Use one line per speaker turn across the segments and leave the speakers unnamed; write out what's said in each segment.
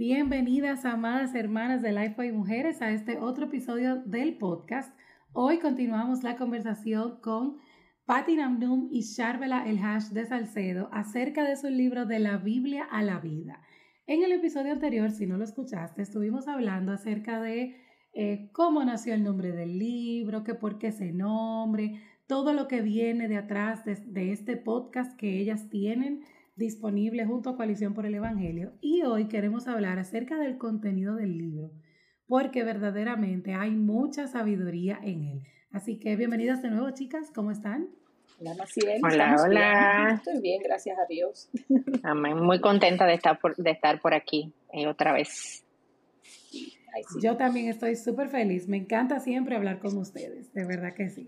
Bienvenidas, amadas hermanas de Lifeway Mujeres, a este otro episodio del podcast. Hoy continuamos la conversación con Patti Namnum y Charvela El Hash de Salcedo acerca de su libro De la Biblia a la Vida. En el episodio anterior, si no lo escuchaste, estuvimos hablando acerca de eh, cómo nació el nombre del libro, que por qué ese nombre, todo lo que viene de atrás de este podcast que ellas tienen disponible junto a Coalición por el Evangelio y hoy queremos hablar acerca del contenido del libro, porque verdaderamente hay mucha sabiduría en él. Así que bienvenidas de nuevo, chicas, ¿cómo están?
Hola, Maciel.
Hola, hola.
Estoy bien, gracias a Dios.
Amén. Muy contenta de estar por, de estar por aquí eh, otra vez.
Yo también estoy súper feliz. Me encanta siempre hablar con ustedes, de verdad que sí.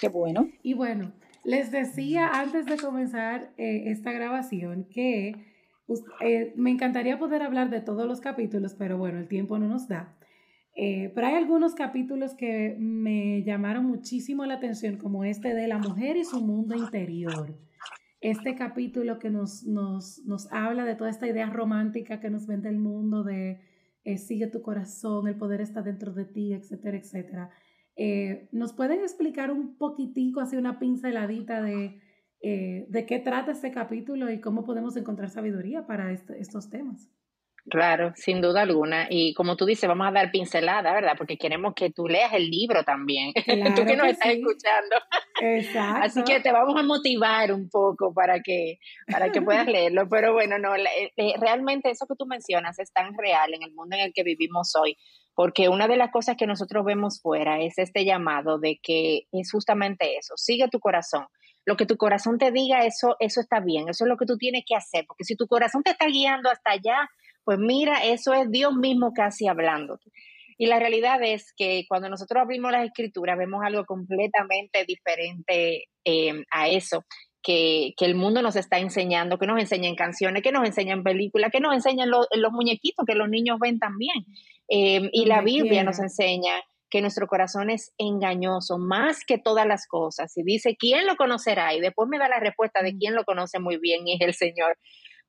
Qué bueno.
Y bueno, les decía antes de comenzar eh, esta grabación que eh, me encantaría poder hablar de todos los capítulos, pero bueno, el tiempo no nos da. Eh, pero hay algunos capítulos que me llamaron muchísimo la atención, como este de la mujer y su mundo interior. Este capítulo que nos, nos, nos habla de toda esta idea romántica que nos vende el mundo de sigue tu corazón, el poder está dentro de ti, etcétera, etcétera. Eh, ¿Nos pueden explicar un poquitico, así una pinceladita de, eh, de qué trata este capítulo y cómo podemos encontrar sabiduría para este, estos temas?
Claro, sin duda alguna. Y como tú dices, vamos a dar pincelada, ¿verdad? Porque queremos que tú leas el libro también. tú que nos estás escuchando.
Exacto.
Así que te vamos a motivar un poco para que, para que puedas leerlo. Pero bueno, no, eh, realmente eso que tú mencionas es tan real en el mundo en el que vivimos hoy porque una de las cosas que nosotros vemos fuera es este llamado de que es justamente eso, sigue tu corazón. Lo que tu corazón te diga, eso, eso está bien, eso es lo que tú tienes que hacer, porque si tu corazón te está guiando hasta allá, pues mira, eso es Dios mismo casi hablándote. Y la realidad es que cuando nosotros abrimos las escrituras vemos algo completamente diferente eh, a eso. Que, que, el mundo nos está enseñando, que nos enseñan canciones, que nos enseñan películas, que nos enseñan los muñequitos que los niños ven también. Em, y la Biblia nos enseña que nuestro corazón es engañoso más que todas las cosas. Y dice, ¿quién lo conocerá? Y después me da la respuesta de mm. quién lo conoce muy bien y es el Señor.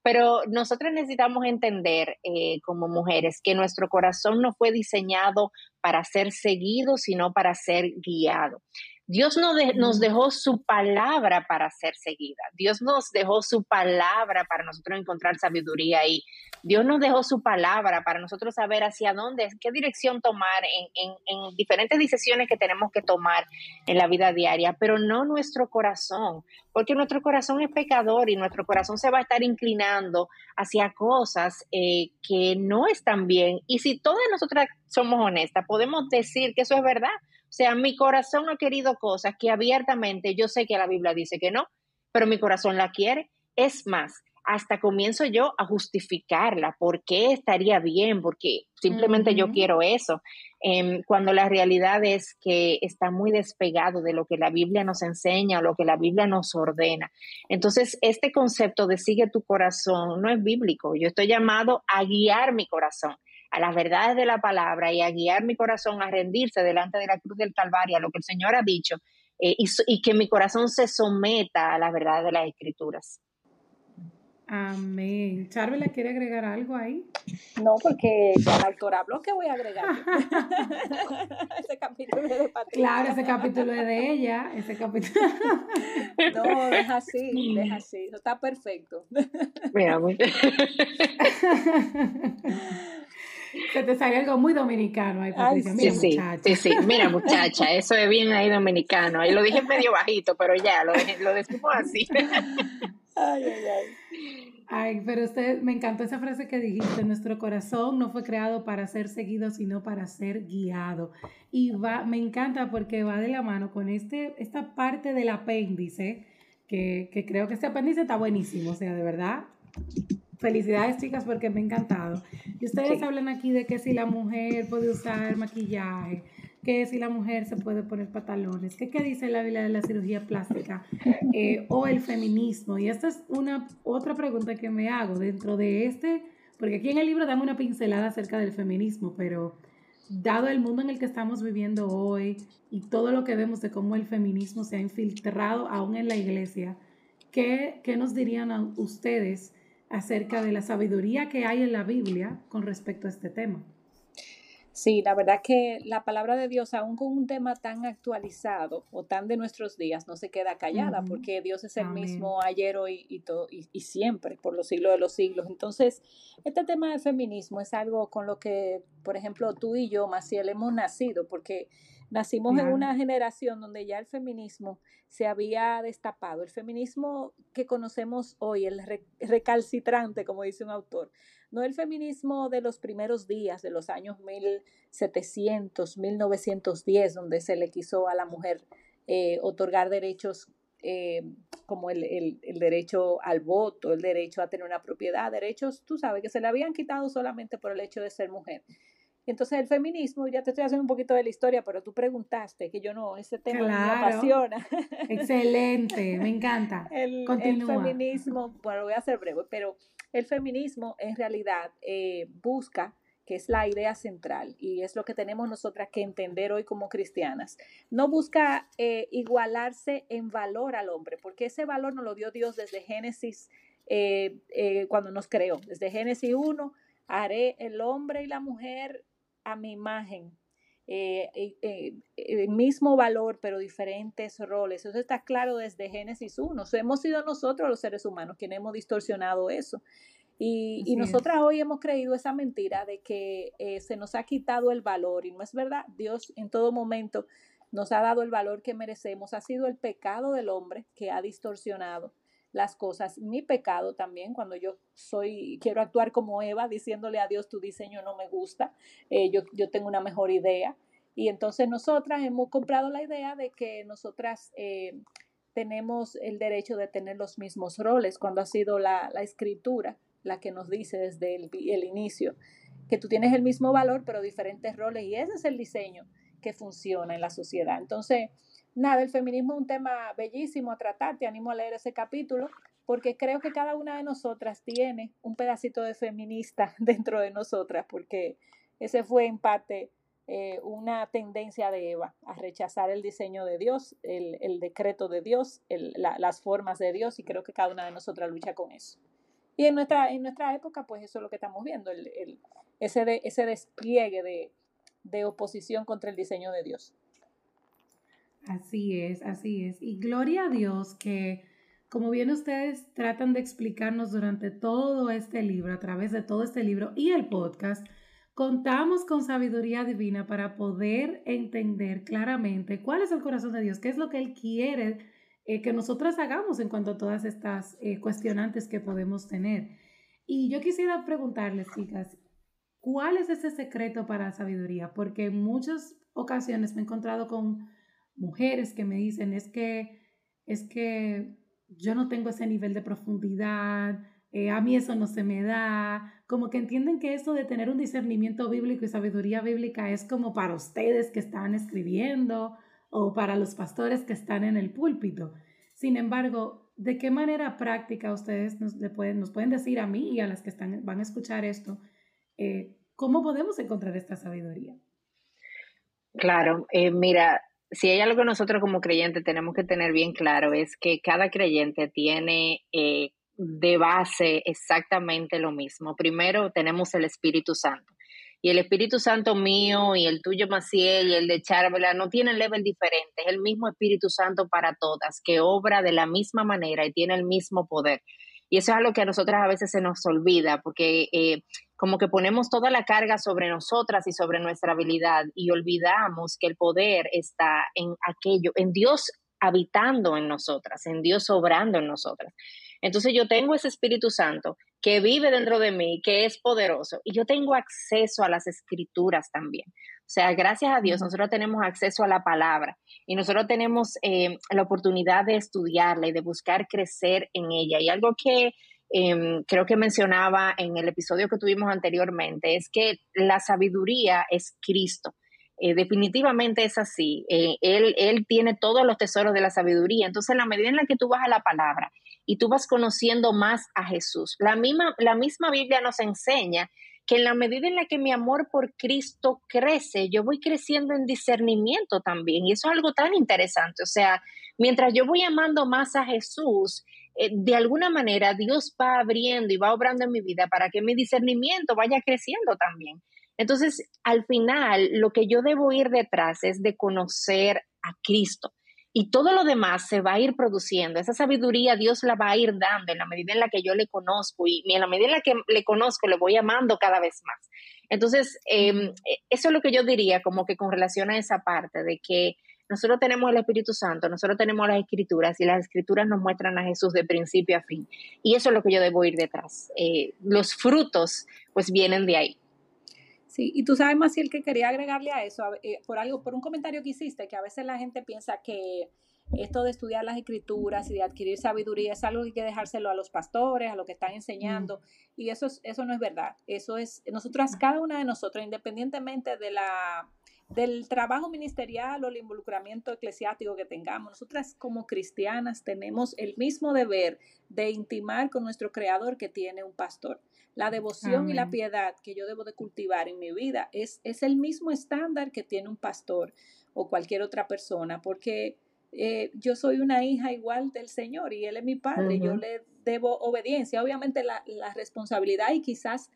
Pero nosotros necesitamos entender eh, como mujeres que nuestro corazón no fue diseñado para ser seguido, sino para ser guiado. Dios nos dejó su palabra para ser seguida. Dios nos dejó su palabra para nosotros encontrar sabiduría ahí. Dios nos dejó su palabra para nosotros saber hacia dónde, qué dirección tomar en, en diferentes decisiones que tenemos que tomar en la vida diaria, pero no nuestro corazón, porque nuestro corazón es pecador y nuestro corazón se va a estar inclinando hacia cosas eh, que no están bien. Y si todas nosotras somos honestas, podemos decir que eso es verdad. O sea, mi corazón ha querido cosas que abiertamente yo sé que la Biblia dice que no, pero mi corazón la quiere. Es más, hasta comienzo yo a justificarla, por qué estaría bien, porque simplemente yo quiero eso, em, cuando la realidad es que está muy despegado de lo que la Biblia nos enseña o lo que la Biblia nos ordena. Entonces, este concepto de sigue tu corazón no es bíblico, yo estoy llamado a guiar mi corazón a las verdades de la palabra y a guiar mi corazón a rendirse delante de la cruz del Calvario, a lo que el Señor ha dicho, eh, y, y, que mi corazón se someta a las verdades de las Escrituras.
Amén. Charvela, ¿quiere agregar algo ahí?
No, porque ya el autor habló, ¿qué voy a agregar? ese capítulo es de Patricia.
Claro, ese capítulo es de ella, ese capítulo.
no, deja así, deja así, eso está perfecto.
Mira, muy...
Se te sale algo muy dominicano ahí, Patricia. Mira,
sí,
muchacha.
Sí, sí, mira, muchacha, eso es bien ahí dominicano. Ahí lo dije medio bajito, pero ya, lo, lo decimos así.
ay, ay, ay.
Ay, pero usted, me encantó esa frase que dijiste, nuestro corazón no fue creado para ser seguido, sino para ser guiado. Y va, me encanta porque va de la mano con este, esta parte del apéndice, que, que creo que este apéndice está buenísimo, o sea, de verdad, Felicidades, chicas, porque me ha encantado. Y ustedes hablan aquí de que si la mujer puede usar maquillaje, que si la mujer se puede poner pantalones, que qué dice la Biblia de la cirugía plástica eh, o el feminismo. Y esta es una otra pregunta que me hago dentro de este, porque aquí en el libro damos una pincelada acerca del feminismo, pero dado el mundo en el que estamos viviendo hoy y todo lo que vemos de cómo el feminismo se ha infiltrado aún en la iglesia, ¿qué, qué nos dirían a ustedes? Acerca de la sabiduría que hay en la Biblia con respecto a este tema.
Sí, la verdad que la palabra de Dios, aún con un tema tan actualizado o tan de nuestros días, no se queda callada, porque Dios es el mismo ayer, hoy y, todo, y, y, siempre, por los siglos de los siglos. Entonces, este tema del feminismo es algo con lo que, por ejemplo, tú y yo, Maciel, hemos nacido, porque Nacimos en una generación donde ya el feminismo se había destapado. El feminismo que conocemos hoy, el recalcitrante, como dice un autor, no el feminismo de los primeros días, de los años 1700, 1910, donde se le quiso a la mujer eh, otorgar derechos eh, como el, el, derecho al voto, el derecho a tener una propiedad, derechos, tú sabes, que se le habían quitado solamente por el hecho de ser mujer. Entonces el feminismo, ya te estoy haciendo un poquito de la historia, pero tú preguntaste, que yo no, ese tema me apasiona.
Excelente, me encanta.
El, el, feminismo, bueno, voy a ser breve, pero el feminismo en realidad eh, busca, que es la idea central y es lo que tenemos nosotras que entender hoy como cristianas, no busca eh, igualarse en valor al hombre, porque ese valor nos lo dio Dios desde Génesis, eh, cuando nos creó, desde Génesis 1 haré el hombre y la mujer a mi imagen, eh, eh, el mismo valor, pero diferentes roles. Eso está claro desde Génesis 1. hemos sido nosotros los seres humanos quienes hemos distorsionado eso. Y, y nosotras hoy hemos creído esa mentira de que eh, se nos ha quitado el valor y no es verdad. Dios en todo momento nos ha dado el valor que merecemos. Ha sido el pecado del hombre que ha distorsionado las cosas. Mi pecado también, cuando yo soy, quiero actuar como Eva, diciéndole a Dios, tu diseño no me gusta, eh, yo, yo tengo una mejor idea. Y entonces nosotras hemos comprado la idea de que nosotras eh, tenemos el derecho de tener los mismos roles, cuando ha sido la, la escritura la que nos dice desde el, el inicio que tú tienes el mismo valor, pero diferentes roles, y ese es el diseño que funciona en la sociedad. Entonces, nada, el feminismo es un tema bellísimo a tratar, te animo a leer ese capítulo, porque creo que cada una de nosotras tiene un pedacito de feminista dentro de nosotras, porque ese fue en parte eh, una tendencia de Eva a rechazar el diseño de Dios, el, decreto de Dios, las formas de Dios, y creo que cada una de nosotras lucha con eso. Y en nuestra, en nuestra época, pues eso es lo que estamos viendo, ese, ese despliegue de oposición contra el diseño de Dios.
Así es, así es. Y gloria a Dios que, como bien ustedes tratan de explicarnos durante todo este libro, a través de todo este libro y el podcast, contamos con sabiduría divina para poder entender claramente cuál es el corazón de Dios, qué es lo que Él quiere eh, que nosotras hagamos en cuanto a todas estas eh, cuestionantes que podemos tener. Y yo quisiera preguntarles, chicas, ¿cuál es ese secreto para la sabiduría? Porque en muchas ocasiones me he encontrado con mujeres que me dicen, es que, es que yo no tengo ese nivel de profundidad, eh, a mí eso no se me da, como que entienden que esto de tener un discernimiento bíblico y sabiduría bíblica es como para ustedes que están escribiendo o para los pastores que están en el púlpito. Sin embargo, ¿de qué manera práctica ustedes nos, pueden, nos pueden decir a mí y a las que están, van a escuchar esto, eh, cómo podemos encontrar esta sabiduría?
Claro, eh, mira, si hay algo que nosotros como creyentes tenemos que tener bien claro es que cada creyente tiene eh, de base exactamente lo mismo. Primero tenemos el Espíritu Santo. Y el Espíritu Santo mío y el tuyo, Maciel, y el de Charvela no tienen level diferente. Es el mismo Espíritu Santo para todas, que obra de la misma manera y tiene el mismo poder. Y eso es algo que a nosotras a veces se nos olvida, porque eh, como que ponemos toda la carga sobre nosotras y sobre nuestra habilidad y olvidamos que el poder está en aquello, en Dios habitando en nosotras, en Dios obrando en nosotras. Entonces yo tengo ese Espíritu Santo que vive dentro de mí, que es poderoso, y yo tengo acceso a las escrituras también. O sea, gracias a Dios, nosotros tenemos acceso a la palabra y nosotros tenemos eh, la oportunidad de estudiarla y de buscar crecer en ella. Y algo que em, creo que mencionaba en el episodio que tuvimos anteriormente es que la sabiduría es Cristo. Eh, definitivamente es así. Eh, él, él tiene todos los tesoros de la sabiduría. Entonces, en la medida en la que tú vas a la palabra y tú vas conociendo más a Jesús, la misma, la misma Biblia nos enseña que en la medida en la que mi amor por Cristo crece, yo voy creciendo en discernimiento también. Y eso es algo tan interesante. O sea, mientras yo voy amando más a Jesús, eh, de alguna manera Dios va abriendo y va obrando en mi vida para que mi discernimiento vaya creciendo también. Entonces, al final, lo que yo debo ir detrás es de conocer a Cristo. Y todo lo demás se va a ir produciendo. Esa sabiduría Dios la va a ir dando en la medida en la que yo le conozco y en la medida en la que le conozco le voy amando cada vez más. Entonces, em, e, eso es lo que yo diría como que con relación a esa parte de que nosotros tenemos el Espíritu Santo, nosotros tenemos las escrituras y las escrituras nos muestran a Jesús de principio a fin. Y eso es lo que yo debo ir detrás. Eh, los frutos pues vienen de ahí.
Sí, y tú sabes, más el que quería agregarle a eso, eh, por algo, por un comentario que hiciste, que a veces la gente piensa que esto de estudiar las escrituras y de adquirir sabiduría es algo que hay que dejárselo a los pastores, a los que están enseñando, y eso, eso no es verdad. Eso es, nosotras, cada una de nosotros, independientemente de la del trabajo ministerial o el involucramiento eclesiástico que tengamos. Nosotras como cristianas tenemos el mismo deber de intimar con nuestro Creador que tiene un pastor. La devoción y la piedad que yo debo de cultivar en mi vida es, es el mismo estándar que tiene un pastor o cualquier otra persona, porque eh, yo soy una hija igual del Señor y Él es mi Padre, yo le debo obediencia. Obviamente la, la responsabilidad y quizás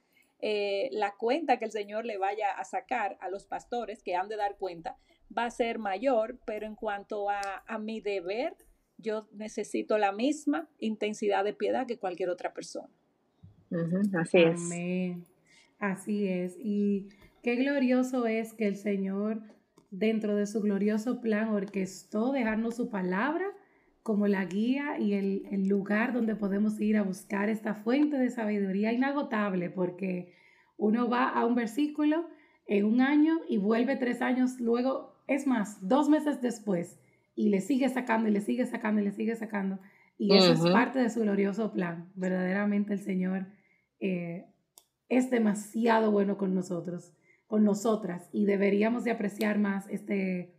eh, la cuenta que el Señor le vaya a sacar a los pastores que han de dar cuenta va a ser mayor, pero en cuanto a, mi deber, yo necesito la misma intensidad de piedad que cualquier otra persona.
así es.
Amén. Así es. Y qué glorioso es que el Señor, dentro de su glorioso plan, orquestó dejarnos su palabra como la guía y el, lugar donde podemos ir a buscar esta fuente de sabiduría inagotable, porque uno va a un versículo en un año y vuelve tres años luego, es más, dos meses después, y le sigue sacando y le sigue sacando y le sigue sacando. Y eso es parte de su glorioso plan. Verdaderamente el Señor eh, es demasiado bueno con nosotros, con nosotras, y deberíamos de apreciar más este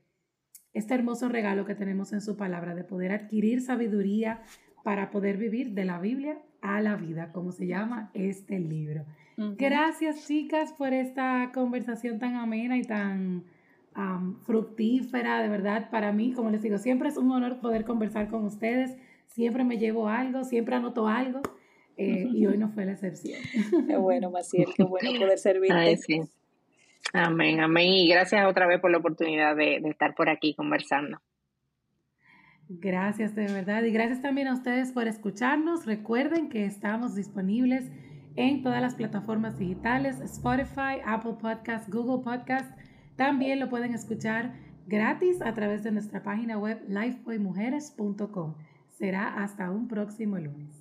este hermoso regalo que tenemos en su palabra de poder adquirir sabiduría para poder vivir de la Biblia a la vida, como se llama este libro. Gracias chicas por esta conversación tan amena y tan fructífera, de verdad, para mí, como les digo, siempre es un honor poder conversar con ustedes, siempre me llevo algo, siempre anoto algo. Eh, y hoy no fue la excepción.
Qué bueno, Maciel, qué bueno poder servirte.
Amén, amén. Y gracias otra vez por la oportunidad de, estar por aquí conversando.
Gracias de verdad y gracias también a ustedes por escucharnos. Recuerden que estamos disponibles en todas las plataformas digitales, Spotify, Apple Podcast, Google Podcast. También lo pueden escuchar gratis a través de nuestra página web lifeboymujeres.com. Será hasta un próximo lunes.